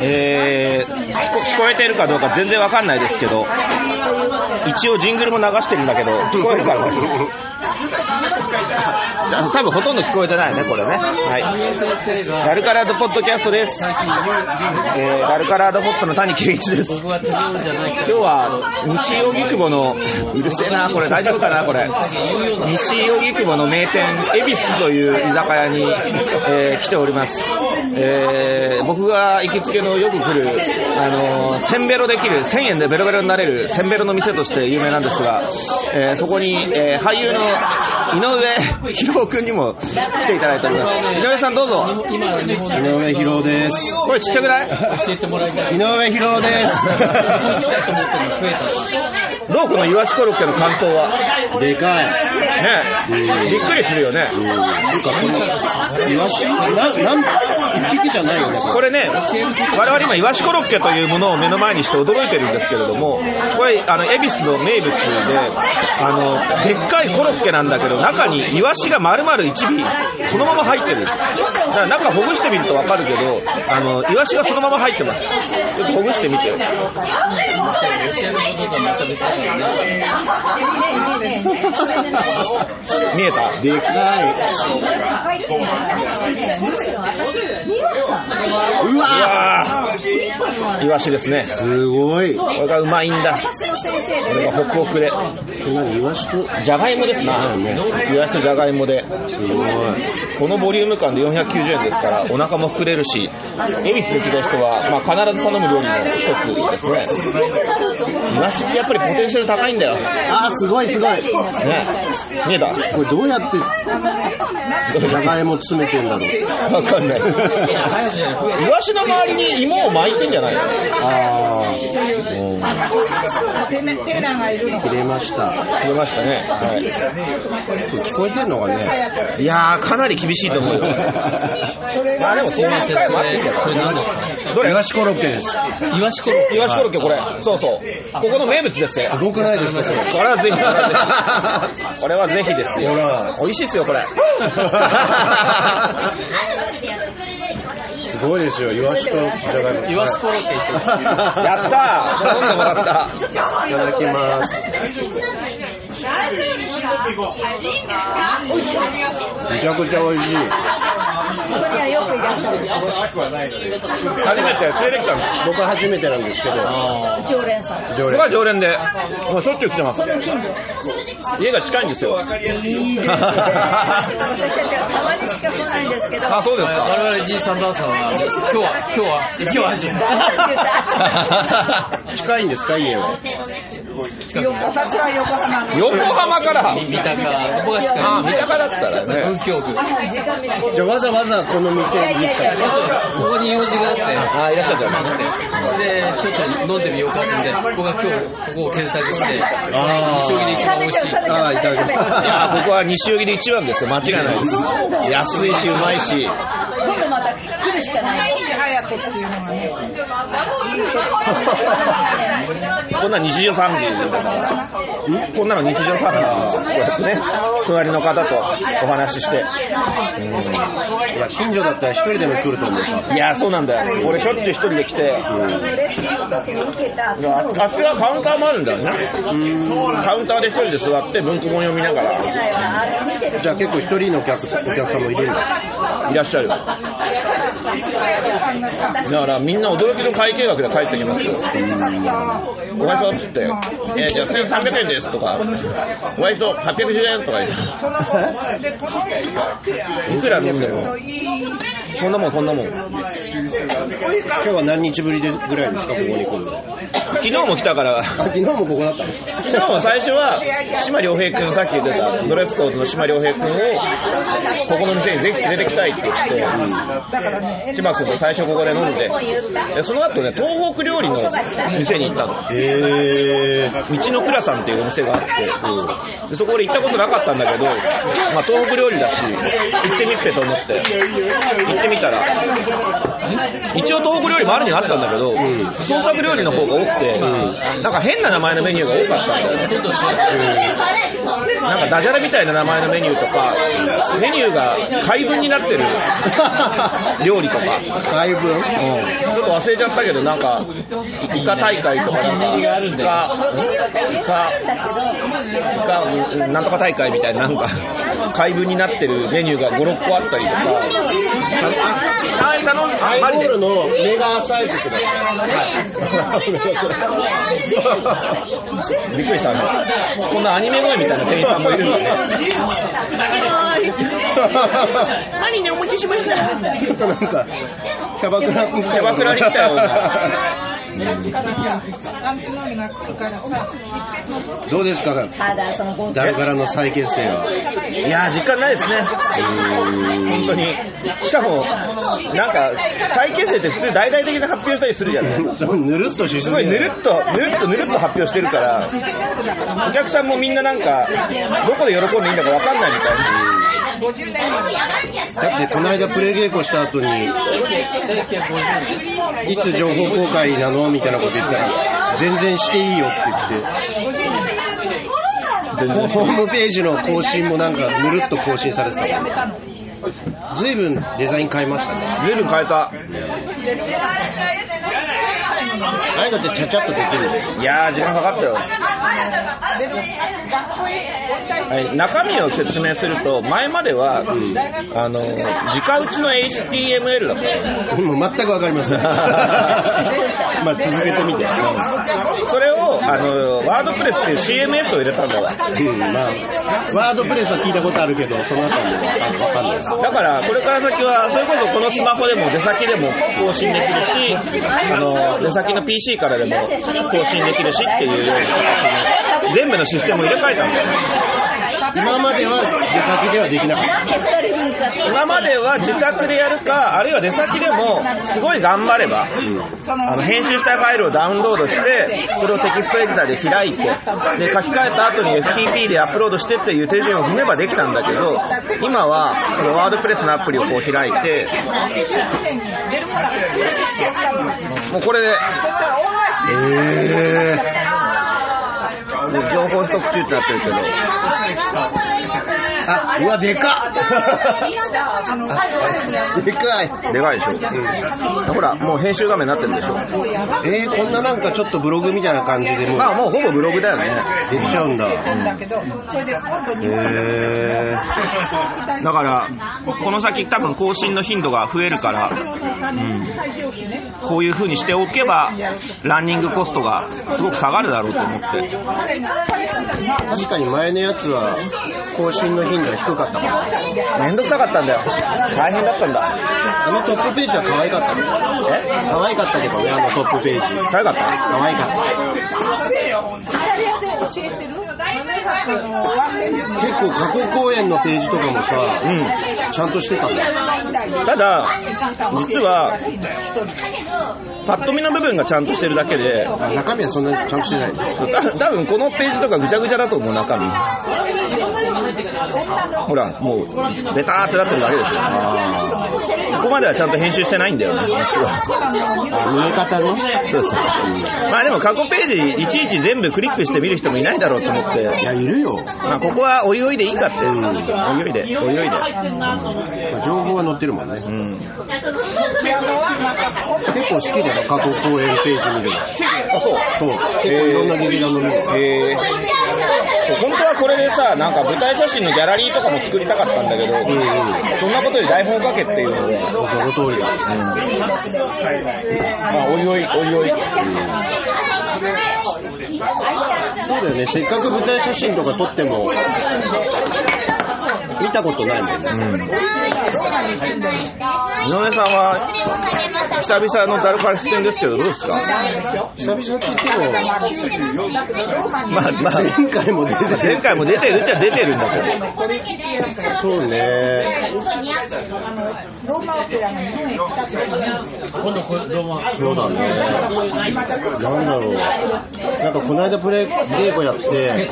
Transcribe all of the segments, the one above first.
えー、聞こ聞こえてるかどうか全然わかんないですけど、一応ジングルも流してるんだけど、聞こえるかな？多分ほとんど聞こえてないね、これね。はい。ラルカラードポッドキャストです。えー、ラルカラードポットの谷圭一です。今日は、西荻窪の、うるせえな、これ大丈夫かな、これ。西荻窪の名店、恵比寿という居酒屋に、えー来ております。えー僕が行きつけのよく来る、あのー、せんべろできる、1000円でベロベロになれるせんべろの店として有名なんですが、えーそこに、えー俳優の井上博くんにも来ていただいております。井上さんどうぞ。井上博です。これちっちゃくない？井上博です。どうこのイワシコロッケの感想は？でかい。ねびっくりするよね。なんかこの、イワシ？な、なん。これね、我々今、イワシコロッケというものを目の前にして驚いてるんですけれども、これ、あの、恵比寿の名物で、あの、でっかいコロッケなんだけど、中にイワシが丸々1尾、そのまま入ってる。だから中ほぐしてみるとわかるけど、あの、イワシがそのまま入ってます。ちょっとほぐしてみて。見えたでかい。ううわイワシですね。すごい。ここれがうまいんだ。これがホクホクで。イワシと、じゃがいもですな。ねイワシとじゃがいもで。すごい。このボリューム感で490円ですから、お腹も膨れるし、恵比寿で来た人は、まあ、必ず頼む料理の一つですね。イワシってやっぱりポテンシャル高いんだよ。ね。あー、すごいすごい。見えた？これどうやって、じゃがいも詰めてんだろう。わかんない。イワシの周りに芋を巻いてんじゃないの？あー。切れました。切れましたね。はい。聞こえてんのかね？いやー、かなり厳しいと思うよ。まあでも、そういう機会もあっていいんじゃないこれ何ですか？どれイワシコロッケです。イワシコロッケイワシコロッケこれ。そうそう。ここの名物ですよ。すごくないですか、それ。これはぜひ、これはぜひ。ですよほ。ら、美味しいですよ、これ。すごいですよ、イワシとじゃがいも。イワシコロッケにしてますやったー頼んでもらった。いただきます。めちゃくちゃ美味しい。初めて連れてきたんです。僕は初めてなんですけど、常連さん。常連僕は。常連で、もうしょっちゅう来てます。家が近いんですよ。いいですね。私たちはたまにしか来ないんですけど。あ、そうですか。我々 G サンダーさんは、今日は、今日は、今日は初めて。近いんですか、家は。私は横浜の。横浜から？三鷹、ここが近い。あ、三鷹だったらね。じゃあわざわざこの店に行ったここに用事があって、あ、いらっしゃったよね。で、ちょっと飲んでみようかってんで、僕が今日ここを検索して、西荻で一番美味しい。あーいただきますいや、ここは西荻で一番ですよ。間違いないです。安いし、うまいし。来るしかない。こんな日常産業だから。こんなの日常産業こうやってね、隣の方とお話しして。近所だったら一人でも来ると思う。いや、そうなんだよ。俺しょっちゅう一人で来て。ああっちはカウンターもあるんだよね。カウンターで一人で座って文庫本読みながらじゃあ結構一人のお客お客さんもいるんだ。いらっしゃる。だからみんな驚きの会計額で帰ってきますよ。お会いそうっつって、えー、じゃあ1300円ですとか、お会いそう810円とか言って。いくら飲んでも。そんなもんそんなもん。今日は何日ぶりでぐらいですか、ここに来るの？昨日も来たから、あ昨日もここだったの？昨日も最初は、島良平君、さっき言ってたドレスコードの島良平君を、ここの店にぜひ連れてきたいって言って、島君と最初ここで飲んで、でその後ね、東北料理の店に行ったの。へ道の倉さんっていうお店があって、でそこで行ったことなかったんだけど、まあ、東北料理だし、行ってみっぺと思って、行ってみたら、一応東北料理もあるにはあったんだけど、創作料理の方が多くて、なんか変な名前のメニューが多かったんだよね。なんかダジャレみたいな名前のメニューとか、メニューが回文になってる。料理とか、配分うん。ちょっと忘れちゃったけど、なんか、イカ大会とか、なんか、イカ、イカ、イカ、うんなんとか大会みたいな、なんか、回文になってるメニューが5、6個あったりとか、あ、あ頼んハイボール。のメガサイズください。びっくりしたね。こんなアニメ声みたいな店員さんもいるんだね。何ね、お持ちしました。なんか、キャバクラキャバクラに来たような。どうですか？誰からの再結成は？いやー、実感ないですね。本当に。しかも、なんか、再結成って普通大々的な発表したりするじゃない？ぬるっとしすごいぬるっと、ぬるっとぬるっと発表してるから、お客さんもみんななんか、どこで喜んでいいんだかわかんないみたいな。だってこの間プレ稽古した後に、いつ情報公開なの？みたいなこと言ったら、全然していいよって言って、ホームページの更新もなんかぬるっと更新されてたもんね。ずいぶんデザイン変えましたね。ずいぶん変えた。ああいうのってちゃちゃっとできるんですいやー、時間かかったよ。はい、中身を説明すると、前までは、あの、直打ちの HTML だったの。もう全くわかりません。まあ続けてみて。それを、あの、ワードプレスっていう CMS を入れたんだよ。うん、まあ、ワードプレスは聞いたことあるけど、その後はわかんない。だから、これから先は、それこそこのスマホでも出先でも更新できるし、あの、出先の PC からでも更新できるしっていうような形に、全部のシステムを入れ替えたんだよ。今までは出先ではできなかった。今までは自宅でやるか、あるいは出先でも、すごい頑張れば、あの、編集したファイルをダウンロードして、それをテキストエディターで開いて、で、書き換えた後に FTP でアップロードしてっていう手順を踏めばできたんだけど、今は、このワードプレスのアプリをこう開いて、もうこれで、えもう情報ストック中ってなってるけど、あ、うわ、でかっでかい。でかいでしょ。ほら、もう編集画面になってるでしょ。えー、こんななんかちょっとブログみたいな感じでもうまあもうほぼブログだよね。できちゃうんだ。へえだから、この先多分更新の頻度が増えるから、うん、こういう風にしておけば、ランニングコストがすごく下がるだろうと思って。確かに前のやつは更新の頻度が低かったもん。めんどくさかったんだよ。大変だったんだ。あのトップページは可愛かったね。え？可愛かったけどね、あのトップページ。早かった？可愛かった。結構過去公演のページとかもさ、うん。ちゃんとしてたんだよ。ただ、実は、パッと見の部分がちゃんとしてるだけで、あ中身はそんなにちゃんとしてない。た多分このページとかぐちゃぐちゃだと思う中身。ほら、もう、ベターってなってるだけでしょ。ここまではちゃんと編集してないんだよね、実は。あ、見え方ね。そうです。まあでも過去ページいちいち全部クリックして見る人もいないだろうと思って、いや、いるよ。まあここはおいおいでいいかって、おいおいで、おいおいで。まあ情報は載ってるもんね。うん。結構好きだよ、過去公演ページ見るの。あ、そう。そう。結構いろんな劇団の見るの。えー、そう本当はこれでさ、なんか舞台写真のギャラリーとかも作りたかったんだけど、そんなことより台本を書けっていうので、その通りだ。まあ、おいおい、おいおい。そうだよね、せっかく舞台写真とか撮っても、見たことないもんね。井上さんは、久々のダルカラ出演ですけど、どうですか？久々って言っても、まあ、まあ、前回も出てる。前回も出てるっちゃ出てるんだけど。そうね。そうだね。なんだろう。なんかこの間プレイ稽古やって、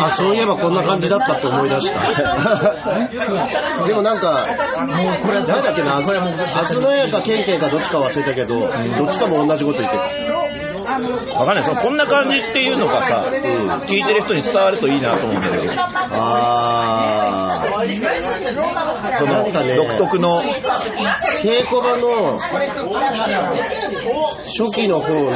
あ、そういえばこんな感じだったって思い出した。でもなんか、なんだっけな、あずあずのやかケンケンかどっちか忘れたけど、どっちかも同じこと言ってた。わかんない。そのこんな感じっていうのがさ、聞いてる人に伝わるといいなと思うんだけど、あその独特の、ー、稽古場の初期の方の、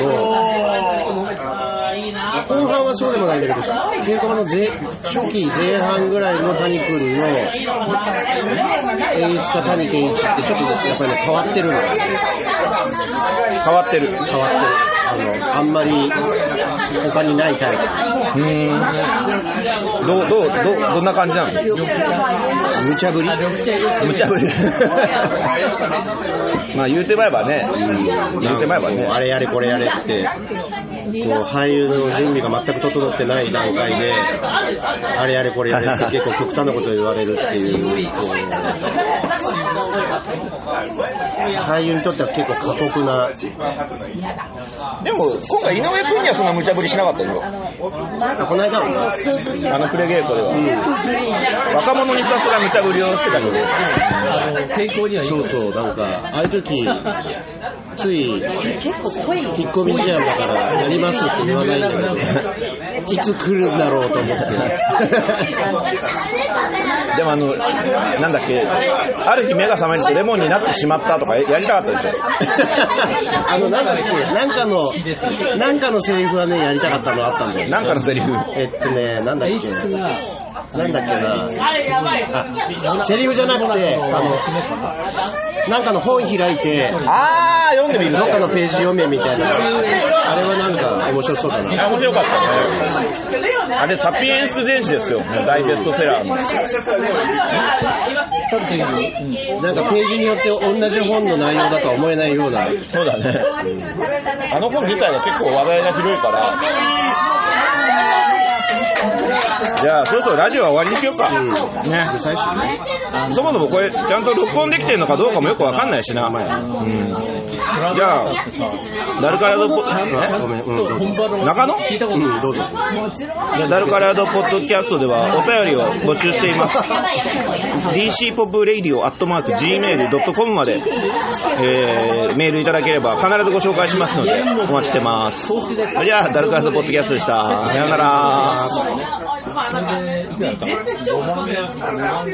後半はそうでもないんだけど、稽古場の前初期前半ぐらいの谷君の演出家谷健一ってちょっとやっぱりね変わってるの。変わってる。変わってる。あの、あんまり他にないタイプ。うーん。どう、どう、どう、どんな感じなの？無茶ぶり？無茶ぶり。まあ言うてまえばね、言うてまえばね。あれやれこれやれって、こう俳優の準備が全く整ってない段階で、あれやれこれやれって結構 極端なことを言われるっていう、こう俳優にとっては結構過酷な、でも、今回井上君にはそんな無茶ぶりしなかったよ。あこの間はね、あのプレ稽古では。若者にひたすら無茶ぶりをしてたけど。あの健康にはいいそうそう、なんか、ああいう時、つい、引っ込み思案だからやりますって言わないんだけど、いつ来るんだろうと思って。でもあの、なんだっけ、ある日目が覚めるとレモンになってしまったとかやりたかったでしょ。あの、なんだっけ、なんかの、なんかのセリフはね、やりたかったのあったんだよ。なんかのセリフ。えっとね、なんだっけ、がなんだっけな、あ、セリフじゃなくて、あの、なんかの本開いて、あー、読んでみるどっかのページ読めみたいな、あれはなんか面白そうだな。あ面白かったね。あれ、サピエンス全史ですよ。大ベストセラーの。なんかページによって同じ本の内容だとは思えないような、そうだね。あの本自体が結構話題が広いから。じゃあ、そろそろラジオは終わりにしようか。ね。最初ね。そもそもこれ、ちゃんと録音できてるのかどうかもよくわかんないしな。うん。じゃあ、ダルカラドポ、あごめん、うん、中野？聞いたことないうん、どうぞ。じゃあダルカラードポッドキャストではお便りを募集しています。dcpopradio.gmail.com まで、えー、メールいただければ必ずご紹介しますのでお待ちしてます。じゃあ、ダルカラードポッドキャストでした。さようなら。それでいくらだったかな5万